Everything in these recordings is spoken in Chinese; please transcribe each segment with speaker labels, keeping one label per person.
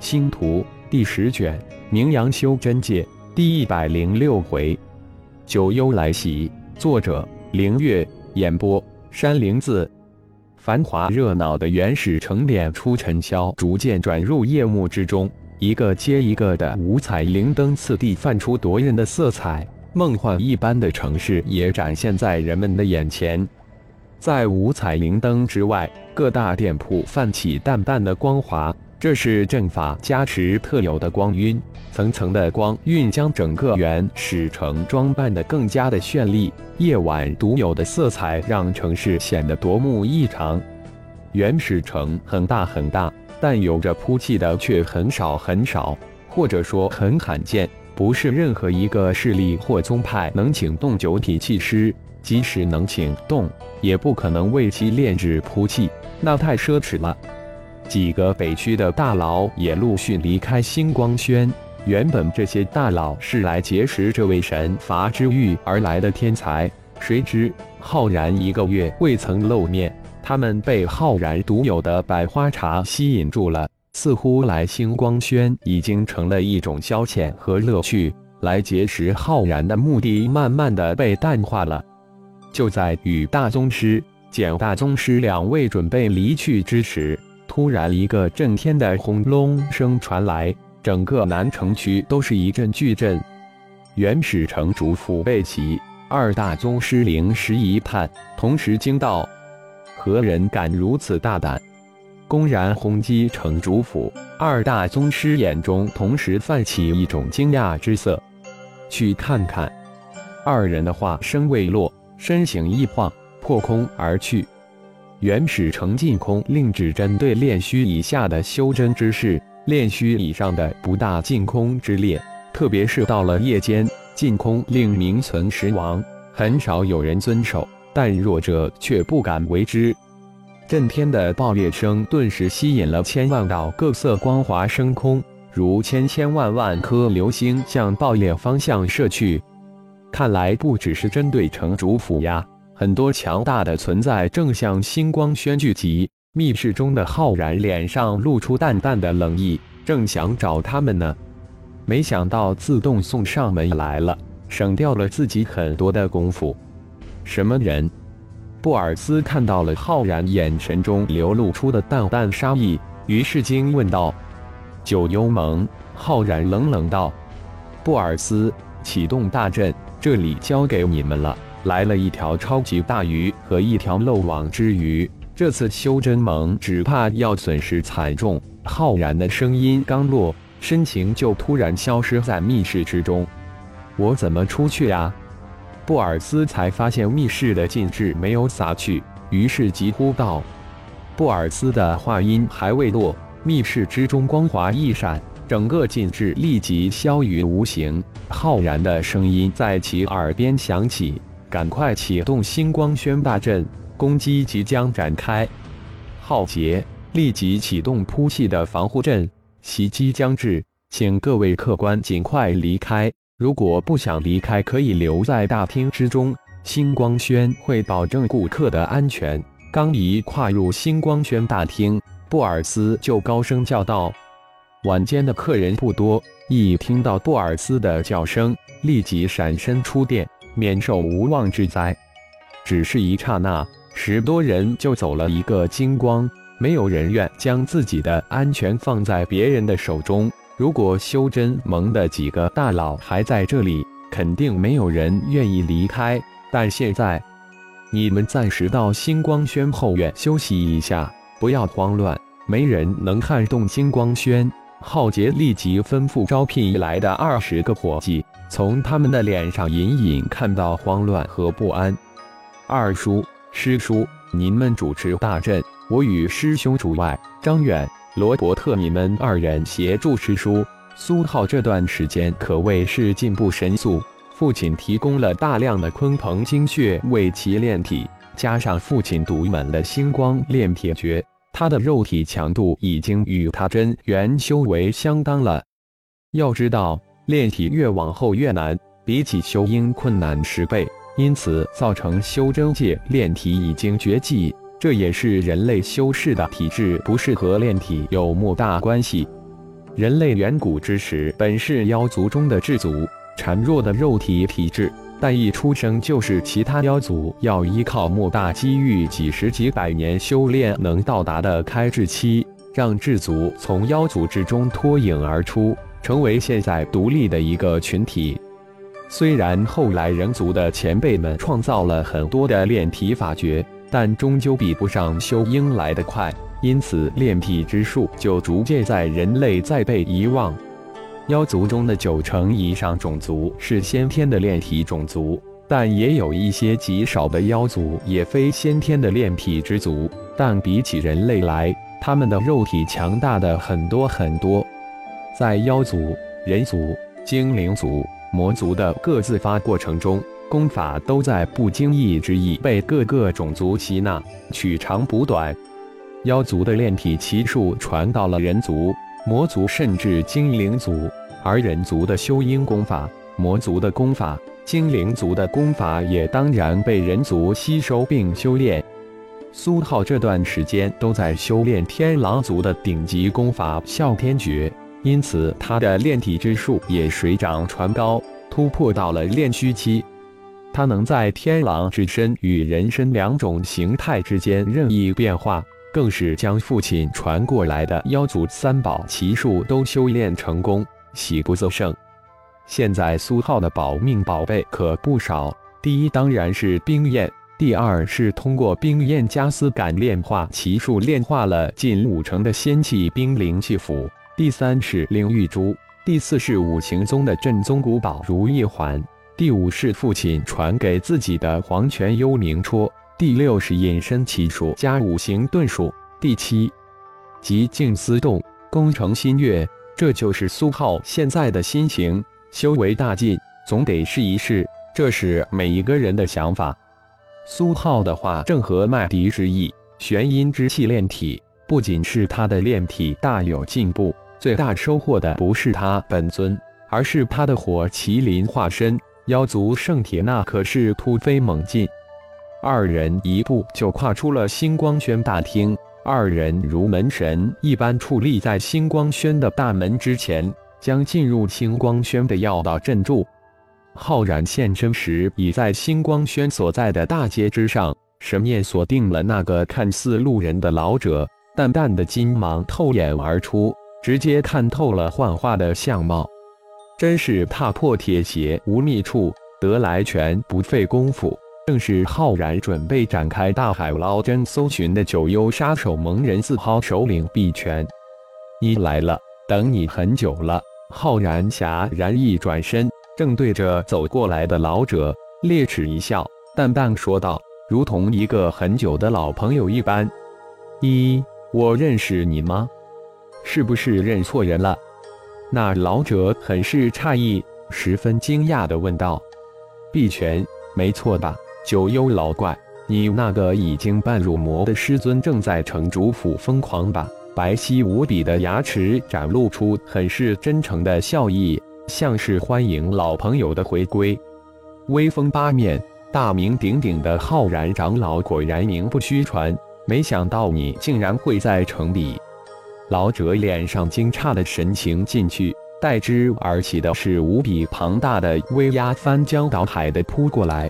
Speaker 1: 星图第十卷，名扬修真界第一百零六回，九幽来袭。作者：凌月。演播：山灵子。繁华热闹的原始城点出尘嚣，逐渐转入夜幕之中。一个接一个的五彩灵灯次第泛出夺人的色彩，梦幻一般的城市也展现在人们的眼前。在五彩灵灯之外，各大店铺泛起淡淡的光华，这是阵法加持特有的光晕。层层的光晕将整个原始城装扮得更加的绚丽，夜晚独有的色彩让城市显得夺目异常。原始城很大很大，但有着铺气的却很少很少，或者说很罕见，不是任何一个势力或宗派能请动九体气师。即使能请动，也不可能为其炼制铺气，那太奢侈了。几个北区的大佬也陆续离开星光轩。原本这些大佬是来结识这位神罚之域而来的天才，谁知浩然一个月未曾露面，他们被浩然独有的百花茶吸引住了，似乎来星光轩已经成了一种消遣和乐趣。来结识浩然的目的慢慢的被淡化了。就在与大宗师、简大宗师两位准备离去之时，突然一个震天的轰隆声传来，整个南城区都是一阵巨震。原始城主府被袭，二大宗师灵石一判，同时惊道：“何人敢如此大胆，公然轰击城主府？”二大宗师眼中同时泛起一种惊讶之色。去看看。二人的话声未落。身形一晃，破空而去。原始成禁空令只针对炼虚以下的修真之士，炼虚以上的不大禁空之列。特别是到了夜间，禁空令名存实亡，很少有人遵守，但弱者却不敢为之。震天的爆裂声顿时吸引了千万道各色光华升空，如千千万万颗流星向爆裂方向射去。看来不只是针对城主府呀，很多强大的存在正向星光轩聚集。密室中的浩然脸上露出淡淡的冷意，正想找他们呢，没想到自动送上门来了，省掉了自己很多的功夫。什么人？布尔斯看到了浩然眼神中流露出的淡淡杀意，于是惊问道：“九幽盟？”浩然冷冷道：“布尔斯，启动大阵。”这里交给你们了。来了一条超级大鱼和一条漏网之鱼，这次修真盟只怕要损失惨重。浩然的声音刚落，身形就突然消失在密室之中。我怎么出去呀？布尔斯才发现密室的禁制没有撒去，于是急呼道。布尔斯的话音还未落，密室之中光华一闪。整个禁制立即消于无形，浩然的声音在其耳边响起：“赶快启动星光轩大阵，攻击即将展开。”浩劫立即启动铺气的防护阵，袭击将至，请各位客官尽快离开。如果不想离开，可以留在大厅之中，星光轩会保证顾客的安全。刚一跨入星光轩大厅，布尔斯就高声叫道。晚间的客人不多，一听到布尔斯的叫声，立即闪身出店，免受无妄之灾。只是一刹那，十多人就走了一个精光。没有人愿将自己的安全放在别人的手中。如果修真盟的几个大佬还在这里，肯定没有人愿意离开。但现在，你们暂时到星光轩后院休息一下，不要慌乱。没人能撼动星光轩。浩劫立即吩咐招聘来的二十个伙计，从他们的脸上隐隐看到慌乱和不安。二叔、师叔，您们主持大阵，我与师兄主外。张远、罗伯特，你们二人协助师叔。苏浩这段时间可谓是进步神速，父亲提供了大量的鲲鹏精血为其炼体，加上父亲独门的星光炼铁诀。他的肉体强度已经与他真元修为相当了。要知道，炼体越往后越难，比起修阴困难十倍，因此造成修真界炼体已经绝迹。这也是人类修士的体质不适合炼体有莫大关系。人类远古之时本是妖族中的至族，孱弱的肉体体质，但一出生就是其他妖族要依靠莫大机遇、几十几百年修炼能到达的开智期，让智族从妖族之中脱颖而出，成为现在独立的一个群体。虽然后来人族的前辈们创造了很多的炼体法诀，但终究比不上修鹰来得快。因此，炼体之术就逐渐在人类在被遗忘。妖族中的九成以上种族是先天的炼体种族，但也有一些极少的妖族也非先天的炼体之族。但比起人类来，他们的肉体强大的很多很多。在妖族、人族、精灵族、魔族的各自发过程中，功法都在不经意之意被各个种族吸纳，取长补短。妖族的炼体奇术传到了人族、魔族，甚至精灵族；而人族的修阴功法、魔族的功法、精灵族的功法也当然被人族吸收并修炼。苏浩这段时间都在修炼天狼族的顶级功法哮天诀，因此他的炼体之术也水涨船高，突破到了炼虚期。他能在天狼之身与人身两种形态之间任意变化。更是将父亲传过来的妖族三宝奇术都修炼成功，喜不自胜。现在苏浩的保命宝贝可不少，第一当然是冰焰，第二是通过冰焰加丝感炼化奇术炼化了近五成的仙气冰灵气符，第三是灵玉珠，第四是五行宗的镇宗古宝如意环，第五是父亲传给自己的黄泉幽冥戳。第六是隐身奇术加五行遁术，第七即静思动，功成心悦。这就是苏浩现在的心情，修为大进，总得试一试。这是每一个人的想法。苏浩的话正合麦迪之意，玄阴之气炼体，不仅是他的炼体大有进步，最大收获的不是他本尊，而是他的火麒麟化身妖族圣铁，那可是突飞猛进。二人一步就跨出了星光轩大厅，二人如门神一般矗立在星光轩的大门之前，将进入星光轩的要道镇住。浩然现身时，已在星光轩所在的大街之上，神念锁定了那个看似路人的老者，淡淡的金芒透眼而出，直接看透了幻化的相貌。真是踏破铁鞋无觅处，得来全不费功夫。正是浩然准备展开大海捞针搜寻的九幽杀手蒙人四号首领碧泉，你来了，等你很久了。浩然侠然一转身，正对着走过来的老者咧齿一笑，淡淡说道：“如同一个很久的老朋友一般。”一，我认识你吗？是不是认错人了？那老者很是诧异，十分惊讶地问道：“碧泉，没错吧？”九幽老怪，你那个已经半入魔的师尊正在城主府疯狂吧？白皙无比的牙齿展露出很是真诚的笑意，像是欢迎老朋友的回归。威风八面、大名鼎鼎的浩然长老果然名不虚传，没想到你竟然会在城里。老者脸上惊诧的神情进去，代之而起的是无比庞大的威压，翻江倒海的扑过来。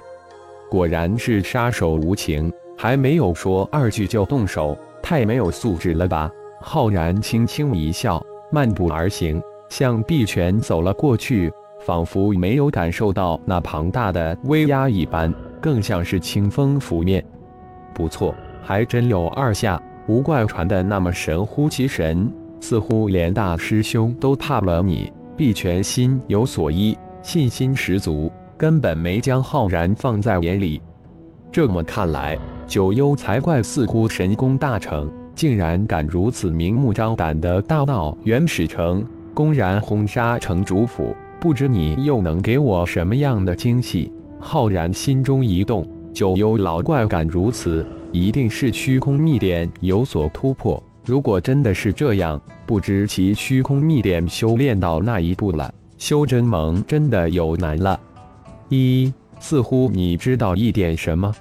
Speaker 1: 果然是杀手无情，还没有说二句就动手，太没有素质了吧？浩然轻轻一笑，漫步而行，向碧泉走了过去，仿佛没有感受到那庞大的威压一般，更像是清风拂面。不错，还真有二下，无怪传的那么神乎其神，似乎连大师兄都怕了你。碧泉心有所依，信心十足。根本没将浩然放在眼里。这么看来，九幽才怪似乎神功大成，竟然敢如此明目张胆的大闹元始城，公然轰杀城主府。不知你又能给我什么样的惊喜？浩然心中一动，九幽老怪敢如此，一定是虚空秘典有所突破。如果真的是这样，不知其虚空秘典修炼到那一步了，修真盟真的有难了。一似乎你知道一点什么，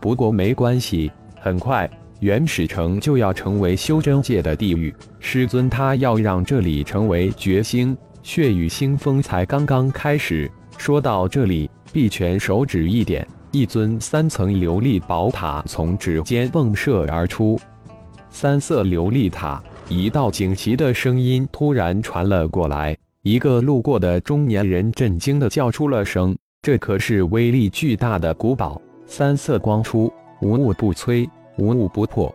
Speaker 1: 不过没关系，很快原始城就要成为修真界的地狱。师尊他要让这里成为绝星，血雨腥风才刚刚开始。说到这里，碧泉手指一点，一尊三层琉璃宝塔从指尖迸射而出。三色琉璃塔，一道惊奇的声音突然传了过来。一个路过的中年人震惊的叫出了声：“这可是威力巨大的古堡！三色光出，无物不摧。”无物不破，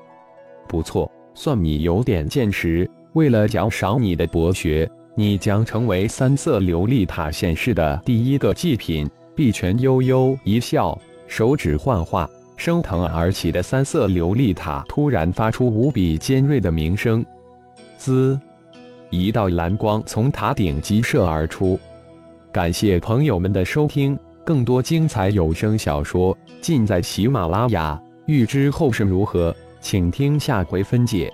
Speaker 1: 不错，算你有点见识。为了奖赏你的博学，你将成为三色琉璃塔显示的第一个祭品。碧泉悠悠一笑，手指幻化，升腾而起的三色琉璃塔突然发出无比尖锐的鸣声，滋，一道蓝光从塔顶急射而出。感谢朋友们的收听，更多精彩有声小说尽在喜马拉雅。欲知后事如何，请听下回分解。